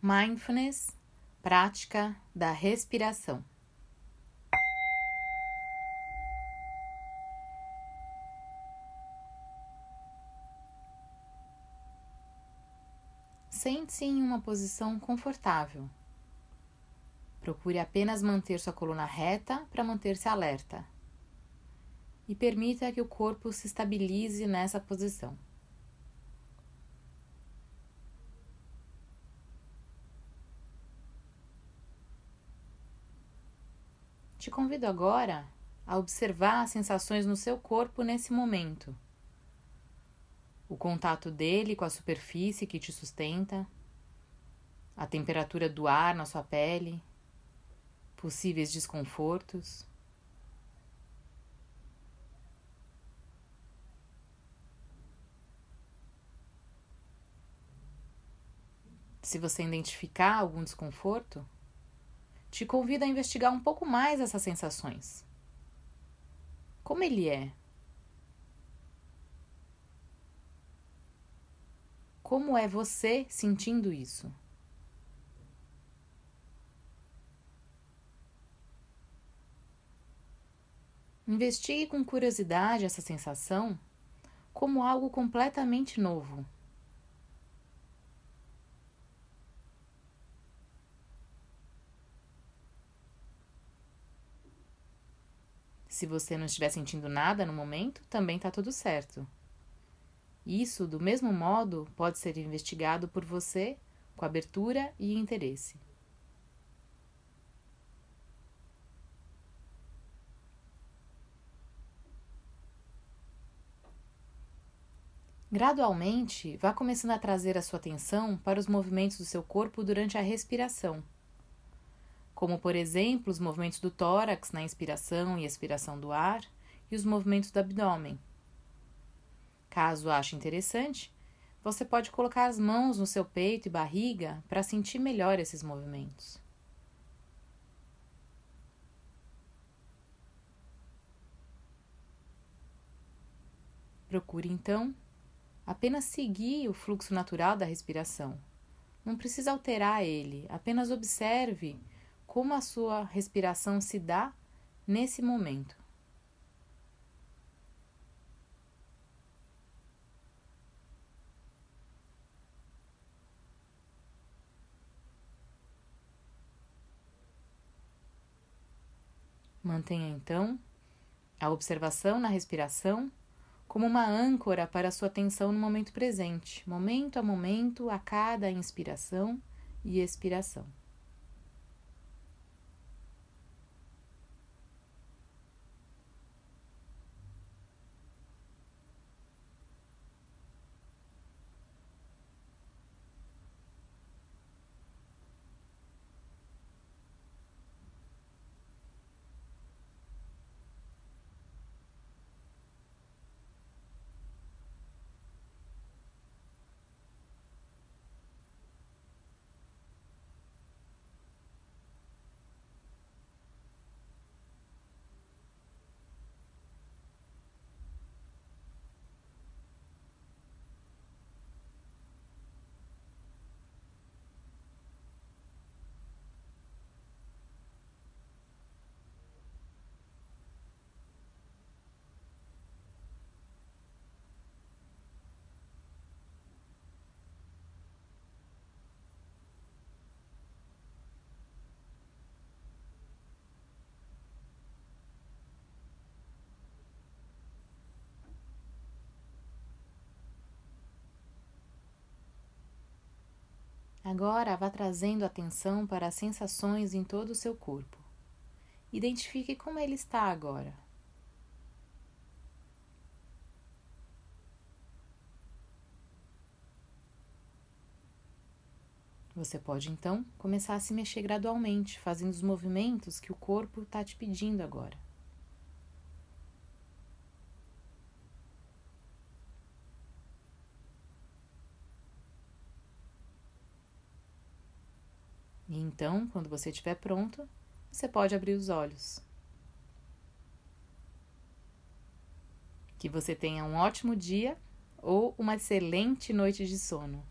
Mindfulness Prática da Respiração. Sente-se em uma posição confortável. Procure apenas manter sua coluna reta para manter-se alerta. E permita que o corpo se estabilize nessa posição. Te convido agora a observar as sensações no seu corpo nesse momento. O contato dele com a superfície que te sustenta, a temperatura do ar na sua pele, possíveis desconfortos. Se você identificar algum desconforto, te convido a investigar um pouco mais essas sensações. Como ele é? Como é você sentindo isso? Investigue com curiosidade essa sensação como algo completamente novo. Se você não estiver sentindo nada no momento, também está tudo certo. Isso, do mesmo modo, pode ser investigado por você com abertura e interesse. Gradualmente, vá começando a trazer a sua atenção para os movimentos do seu corpo durante a respiração como por exemplo os movimentos do tórax na inspiração e expiração do ar e os movimentos do abdômen. Caso ache interessante, você pode colocar as mãos no seu peito e barriga para sentir melhor esses movimentos. Procure então apenas seguir o fluxo natural da respiração. Não precisa alterar ele, apenas observe como a sua respiração se dá nesse momento. Mantenha então a observação na respiração como uma âncora para a sua atenção no momento presente, momento a momento, a cada inspiração e expiração. Agora vá trazendo atenção para as sensações em todo o seu corpo. Identifique como ele está agora. Você pode então começar a se mexer gradualmente, fazendo os movimentos que o corpo está te pedindo agora. E então, quando você estiver pronto, você pode abrir os olhos. Que você tenha um ótimo dia ou uma excelente noite de sono.